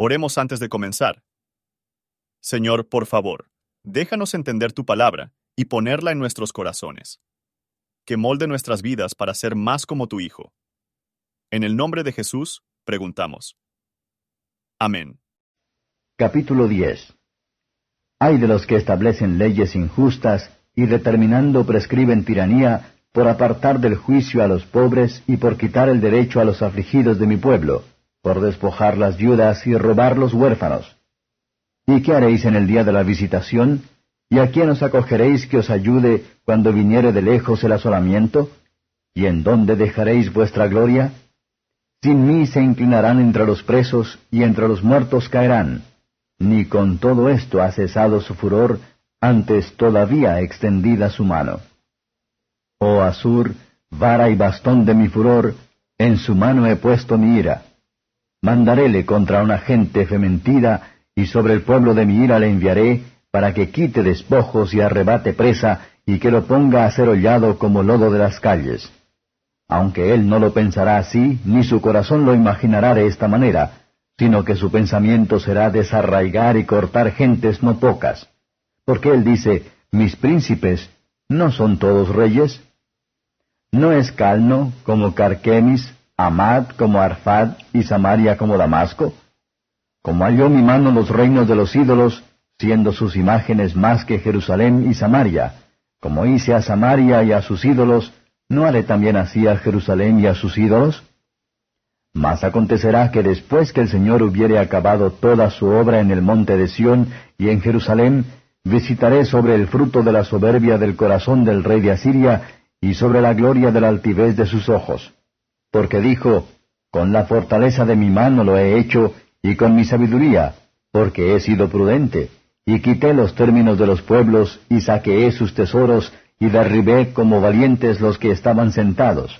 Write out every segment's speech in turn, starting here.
Oremos antes de comenzar. Señor, por favor, déjanos entender tu palabra y ponerla en nuestros corazones. Que molde nuestras vidas para ser más como tu Hijo. En el nombre de Jesús, preguntamos. Amén. Capítulo 10 Hay de los que establecen leyes injustas y determinando prescriben tiranía por apartar del juicio a los pobres y por quitar el derecho a los afligidos de mi pueblo por despojar las viudas y robar los huérfanos. ¿Y qué haréis en el día de la visitación? ¿Y a quién os acogeréis que os ayude cuando viniere de lejos el asolamiento? ¿Y en dónde dejaréis vuestra gloria? Sin mí se inclinarán entre los presos, y entre los muertos caerán. Ni con todo esto ha cesado su furor, antes todavía extendida su mano. Oh Asur, vara y bastón de mi furor, en su mano he puesto mi ira mandaréle contra una gente fementida, y sobre el pueblo de mi ira le enviaré, para que quite despojos y arrebate presa, y que lo ponga a ser hollado como lodo de las calles. Aunque él no lo pensará así, ni su corazón lo imaginará de esta manera, sino que su pensamiento será desarraigar y cortar gentes no pocas. Porque él dice, mis príncipes, ¿no son todos reyes? ¿No es Calno como Carquemis, Amad como Arfad y Samaria como Damasco? Como halló mi mano los reinos de los ídolos, siendo sus imágenes más que Jerusalén y Samaria, como hice a Samaria y a sus ídolos, ¿no haré también así a Jerusalén y a sus ídolos? Mas acontecerá que después que el Señor hubiere acabado toda su obra en el monte de Sión y en Jerusalén, visitaré sobre el fruto de la soberbia del corazón del rey de Asiria y sobre la gloria de la altivez de sus ojos porque dijo, Con la fortaleza de mi mano lo he hecho, y con mi sabiduría, porque he sido prudente, y quité los términos de los pueblos, y saqueé sus tesoros, y derribé como valientes los que estaban sentados.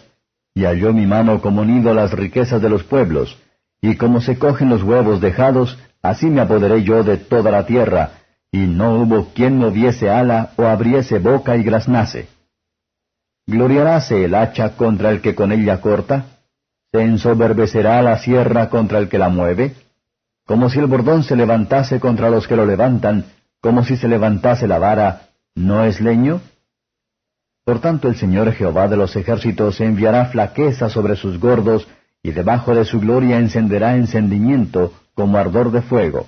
Y halló mi mano como nido las riquezas de los pueblos, y como se cogen los huevos dejados, así me apoderé yo de toda la tierra, y no hubo quien moviese ala o abriese boca y graznase. ¿Gloriaráse el hacha contra el que con ella corta? ¿Se ensoberbecerá la sierra contra el que la mueve? Como si el bordón se levantase contra los que lo levantan, como si se levantase la vara, ¿no es leño? Por tanto el Señor Jehová de los ejércitos enviará flaqueza sobre sus gordos, y debajo de su gloria encenderá encendimiento como ardor de fuego.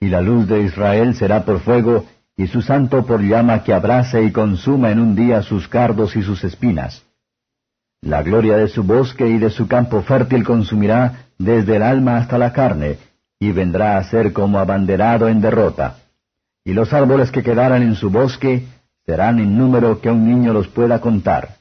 Y la luz de Israel será por fuego, y su santo por llama que abrace y consuma en un día sus cardos y sus espinas. La gloria de su bosque y de su campo fértil consumirá desde el alma hasta la carne, y vendrá a ser como abanderado en derrota. Y los árboles que quedaran en su bosque serán en número que un niño los pueda contar.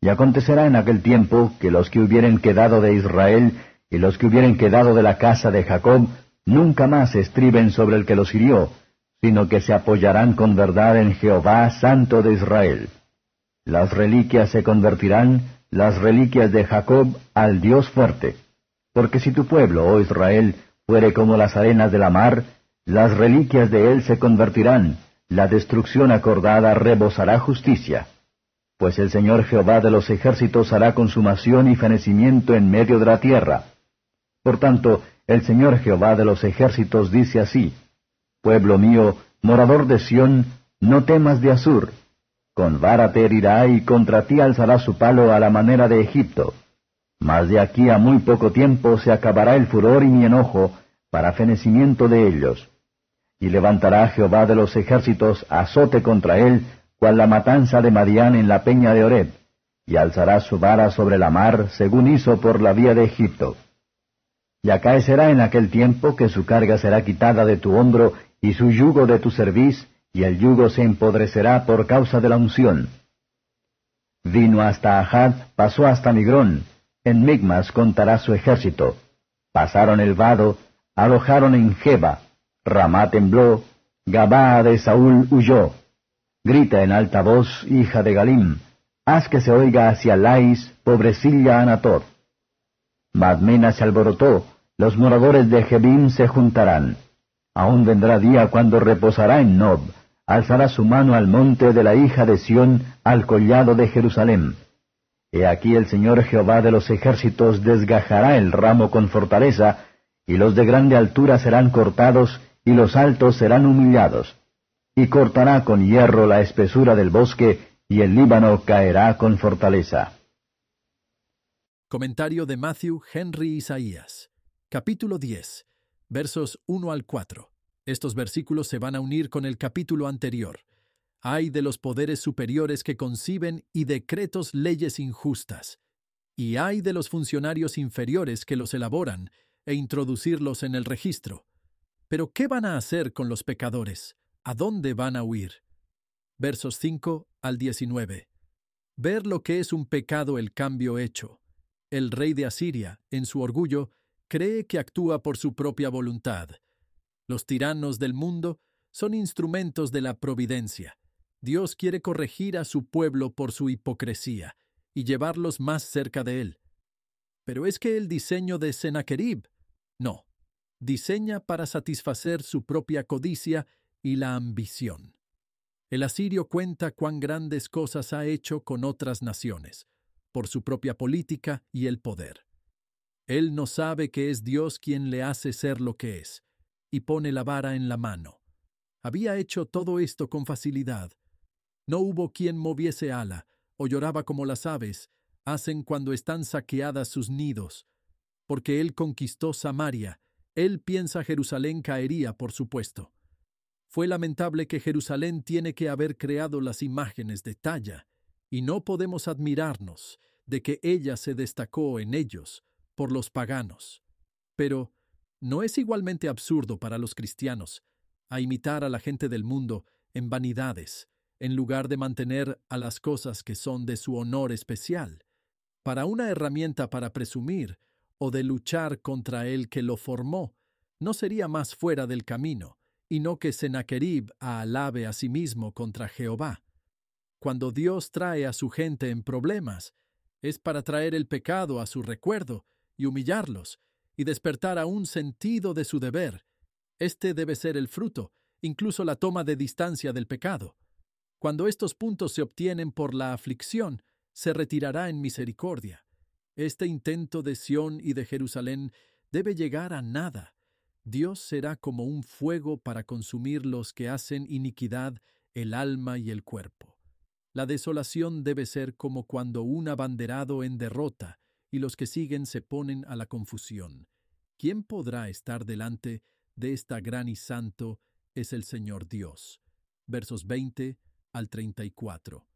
Y acontecerá en aquel tiempo que los que hubieren quedado de Israel y los que hubieren quedado de la casa de Jacob nunca más estriben sobre el que los hirió, sino que se apoyarán con verdad en Jehová, Santo de Israel. Las reliquias se convertirán, las reliquias de Jacob, al Dios fuerte. Porque si tu pueblo, oh Israel, fuere como las arenas de la mar, las reliquias de él se convertirán, la destrucción acordada rebosará justicia. Pues el Señor Jehová de los ejércitos hará consumación y fenecimiento en medio de la tierra. Por tanto, el Señor Jehová de los ejércitos dice así, Pueblo mío, morador de Sión, no temas de Asur. Con vara te herirá y contra ti alzará su palo a la manera de Egipto. Mas de aquí a muy poco tiempo se acabará el furor y mi enojo, para fenecimiento de ellos. Y levantará Jehová de los ejércitos azote contra él, cual la matanza de Madián en la peña de Oreb, y alzará su vara sobre la mar, según hizo por la vía de Egipto. Y acaecerá en aquel tiempo que su carga será quitada de tu hombro, y su yugo de tu cerviz, y el yugo se empodrecerá por causa de la unción. Vino hasta Ahad, pasó hasta Migrón, en Migmas contará su ejército. Pasaron el vado, alojaron en Jeba, Ramá tembló, Gabá de Saúl huyó. Grita en alta voz, hija de Galim, haz que se oiga hacia Lais, pobrecilla Anatot. Madmena se alborotó, los moradores de Jebim se juntarán. Aún vendrá día cuando reposará en Nob, alzará su mano al monte de la hija de Sión, al collado de Jerusalén. He aquí el Señor Jehová de los ejércitos desgajará el ramo con fortaleza, y los de grande altura serán cortados, y los altos serán humillados. Y cortará con hierro la espesura del bosque, y el Líbano caerá con fortaleza. Comentario de Matthew Henry Isaías. Capítulo 10, versos 1 al 4. Estos versículos se van a unir con el capítulo anterior. Hay de los poderes superiores que conciben y decretos leyes injustas, y hay de los funcionarios inferiores que los elaboran e introducirlos en el registro. Pero ¿qué van a hacer con los pecadores? ¿A dónde van a huir? Versos 5 al 19. Ver lo que es un pecado el cambio hecho. El rey de Asiria, en su orgullo, cree que actúa por su propia voluntad. Los tiranos del mundo son instrumentos de la providencia. Dios quiere corregir a su pueblo por su hipocresía y llevarlos más cerca de él. Pero es que el diseño de Sennacherib, no, diseña para satisfacer su propia codicia y la ambición. El asirio cuenta cuán grandes cosas ha hecho con otras naciones, por su propia política y el poder. Él no sabe que es Dios quien le hace ser lo que es, y pone la vara en la mano. Había hecho todo esto con facilidad. No hubo quien moviese ala, o lloraba como las aves, hacen cuando están saqueadas sus nidos. Porque él conquistó Samaria, él piensa Jerusalén caería, por supuesto. Fue lamentable que Jerusalén tiene que haber creado las imágenes de talla, y no podemos admirarnos de que ella se destacó en ellos por los paganos. Pero, ¿no es igualmente absurdo para los cristianos a imitar a la gente del mundo en vanidades, en lugar de mantener a las cosas que son de su honor especial, para una herramienta para presumir o de luchar contra el que lo formó, no sería más fuera del camino, y no que Sennacherib alabe a sí mismo contra Jehová. Cuando Dios trae a su gente en problemas, es para traer el pecado a su recuerdo y humillarlos, y despertar a un sentido de su deber. Este debe ser el fruto, incluso la toma de distancia del pecado. Cuando estos puntos se obtienen por la aflicción, se retirará en misericordia. Este intento de Sión y de Jerusalén debe llegar a nada. Dios será como un fuego para consumir los que hacen iniquidad el alma y el cuerpo. La desolación debe ser como cuando un abanderado en derrota y los que siguen se ponen a la confusión. ¿Quién podrá estar delante de esta gran y santo es el Señor Dios? Versos 20 al 34.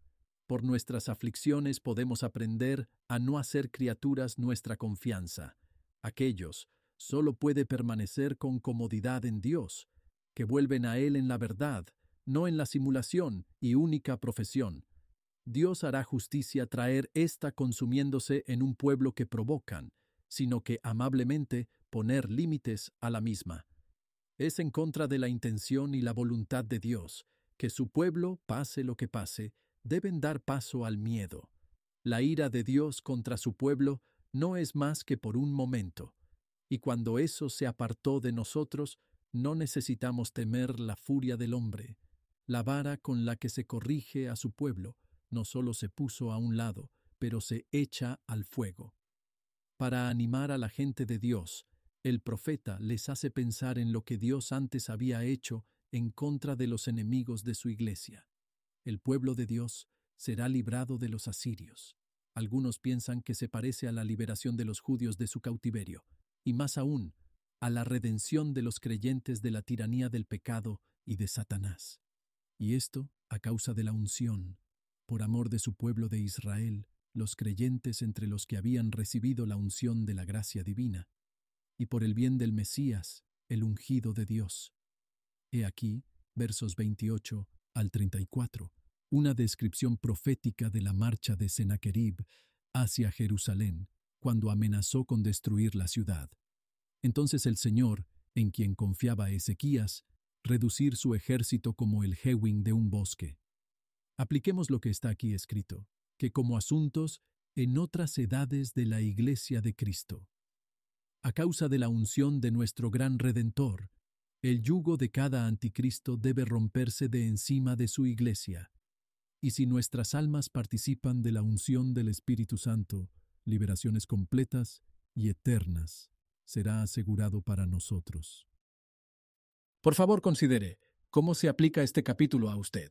Por nuestras aflicciones podemos aprender a no hacer criaturas nuestra confianza. Aquellos solo puede permanecer con comodidad en Dios, que vuelven a Él en la verdad, no en la simulación y única profesión. Dios hará justicia traer esta consumiéndose en un pueblo que provocan, sino que amablemente poner límites a la misma. Es en contra de la intención y la voluntad de Dios, que su pueblo, pase lo que pase, deben dar paso al miedo. La ira de Dios contra su pueblo no es más que por un momento, y cuando eso se apartó de nosotros, no necesitamos temer la furia del hombre. La vara con la que se corrige a su pueblo no solo se puso a un lado, pero se echa al fuego. Para animar a la gente de Dios, el profeta les hace pensar en lo que Dios antes había hecho en contra de los enemigos de su iglesia. El pueblo de Dios será librado de los asirios. Algunos piensan que se parece a la liberación de los judíos de su cautiverio, y más aún, a la redención de los creyentes de la tiranía del pecado y de Satanás. Y esto a causa de la unción, por amor de su pueblo de Israel, los creyentes entre los que habían recibido la unción de la gracia divina, y por el bien del Mesías, el ungido de Dios, He aquí, versos 28 al 34, una descripción profética de la marcha de Sennacherib hacia Jerusalén, cuando amenazó con destruir la ciudad. Entonces el Señor, en quien confiaba Ezequías, reducir su ejército como el hewing de un bosque. Apliquemos lo que está aquí escrito, que como asuntos en otras edades de la Iglesia de Cristo. A causa de la unción de nuestro gran Redentor, el yugo de cada anticristo debe romperse de encima de su iglesia. Y si nuestras almas participan de la unción del Espíritu Santo, liberaciones completas y eternas será asegurado para nosotros. Por favor, considere cómo se aplica este capítulo a usted.